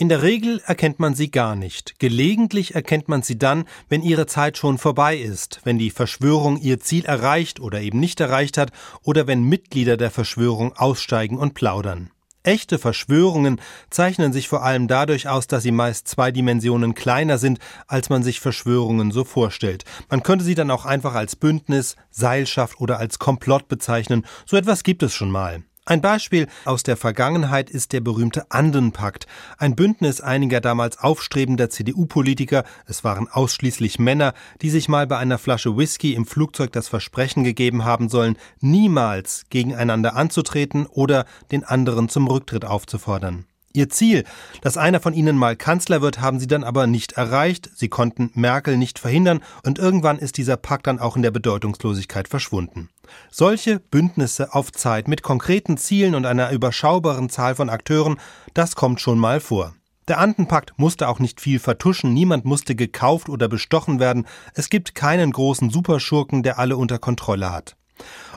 In der Regel erkennt man sie gar nicht. Gelegentlich erkennt man sie dann, wenn ihre Zeit schon vorbei ist, wenn die Verschwörung ihr Ziel erreicht oder eben nicht erreicht hat oder wenn Mitglieder der Verschwörung aussteigen und plaudern. Echte Verschwörungen zeichnen sich vor allem dadurch aus, dass sie meist zwei Dimensionen kleiner sind, als man sich Verschwörungen so vorstellt. Man könnte sie dann auch einfach als Bündnis, Seilschaft oder als Komplott bezeichnen. So etwas gibt es schon mal. Ein Beispiel aus der Vergangenheit ist der berühmte Andenpakt, ein Bündnis einiger damals aufstrebender CDU-Politiker, es waren ausschließlich Männer, die sich mal bei einer Flasche Whisky im Flugzeug das Versprechen gegeben haben sollen, niemals gegeneinander anzutreten oder den anderen zum Rücktritt aufzufordern. Ihr Ziel, dass einer von ihnen mal Kanzler wird, haben sie dann aber nicht erreicht, sie konnten Merkel nicht verhindern und irgendwann ist dieser Pakt dann auch in der Bedeutungslosigkeit verschwunden. Solche Bündnisse auf Zeit mit konkreten Zielen und einer überschaubaren Zahl von Akteuren, das kommt schon mal vor. Der Andenpakt musste auch nicht viel vertuschen, niemand musste gekauft oder bestochen werden, es gibt keinen großen Superschurken, der alle unter Kontrolle hat.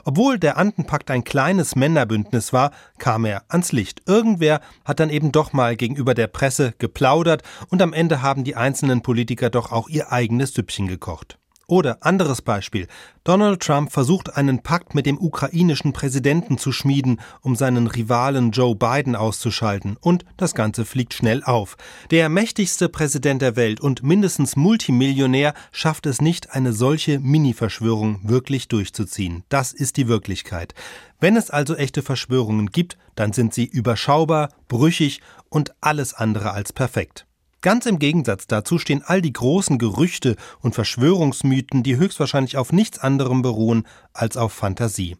Obwohl der Andenpakt ein kleines Männerbündnis war, kam er ans Licht. Irgendwer hat dann eben doch mal gegenüber der Presse geplaudert und am Ende haben die einzelnen Politiker doch auch ihr eigenes Süppchen gekocht. Oder anderes Beispiel. Donald Trump versucht einen Pakt mit dem ukrainischen Präsidenten zu schmieden, um seinen Rivalen Joe Biden auszuschalten. Und das Ganze fliegt schnell auf. Der mächtigste Präsident der Welt und mindestens Multimillionär schafft es nicht, eine solche Mini-Verschwörung wirklich durchzuziehen. Das ist die Wirklichkeit. Wenn es also echte Verschwörungen gibt, dann sind sie überschaubar, brüchig und alles andere als perfekt. Ganz im Gegensatz dazu stehen all die großen Gerüchte und Verschwörungsmythen, die höchstwahrscheinlich auf nichts anderem beruhen als auf Fantasie.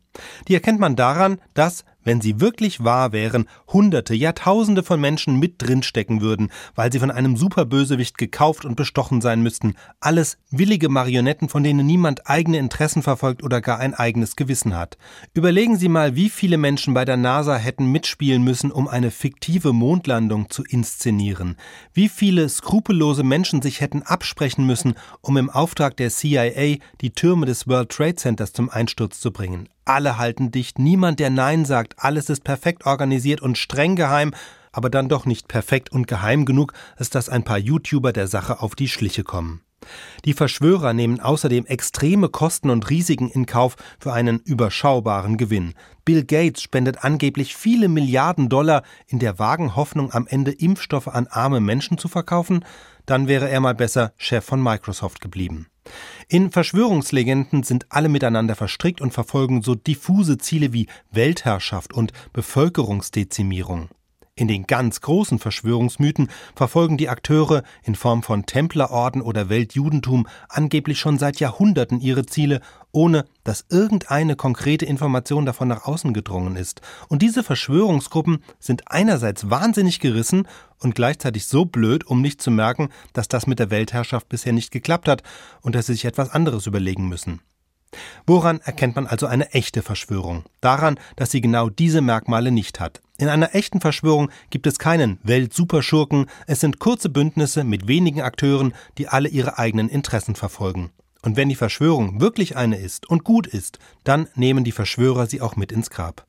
Die erkennt man daran, dass, wenn sie wirklich wahr wären, Hunderte, Jahrtausende von Menschen mit drinstecken würden, weil sie von einem Superbösewicht gekauft und bestochen sein müssten. Alles willige Marionetten, von denen niemand eigene Interessen verfolgt oder gar ein eigenes Gewissen hat. Überlegen Sie mal, wie viele Menschen bei der NASA hätten mitspielen müssen, um eine fiktive Mondlandung zu inszenieren. Wie viele skrupellose Menschen sich hätten absprechen müssen, um im Auftrag der CIA die Türme des World Trade Centers zum Einsturz zu bringen. Alle halten dicht, niemand, der Nein sagt, alles ist perfekt organisiert und streng geheim, aber dann doch nicht perfekt und geheim genug, als dass ein paar YouTuber der Sache auf die Schliche kommen. Die Verschwörer nehmen außerdem extreme Kosten und Risiken in Kauf für einen überschaubaren Gewinn. Bill Gates spendet angeblich viele Milliarden Dollar in der vagen Hoffnung, am Ende Impfstoffe an arme Menschen zu verkaufen, dann wäre er mal besser Chef von Microsoft geblieben. In Verschwörungslegenden sind alle miteinander verstrickt und verfolgen so diffuse Ziele wie Weltherrschaft und Bevölkerungsdezimierung. In den ganz großen Verschwörungsmythen verfolgen die Akteure in Form von Templerorden oder Weltjudentum angeblich schon seit Jahrhunderten ihre Ziele, ohne dass irgendeine konkrete Information davon nach außen gedrungen ist. Und diese Verschwörungsgruppen sind einerseits wahnsinnig gerissen und gleichzeitig so blöd, um nicht zu merken, dass das mit der Weltherrschaft bisher nicht geklappt hat und dass sie sich etwas anderes überlegen müssen. Woran erkennt man also eine echte Verschwörung? Daran, dass sie genau diese Merkmale nicht hat. In einer echten Verschwörung gibt es keinen Weltsuperschurken, es sind kurze Bündnisse mit wenigen Akteuren, die alle ihre eigenen Interessen verfolgen. Und wenn die Verschwörung wirklich eine ist und gut ist, dann nehmen die Verschwörer sie auch mit ins Grab.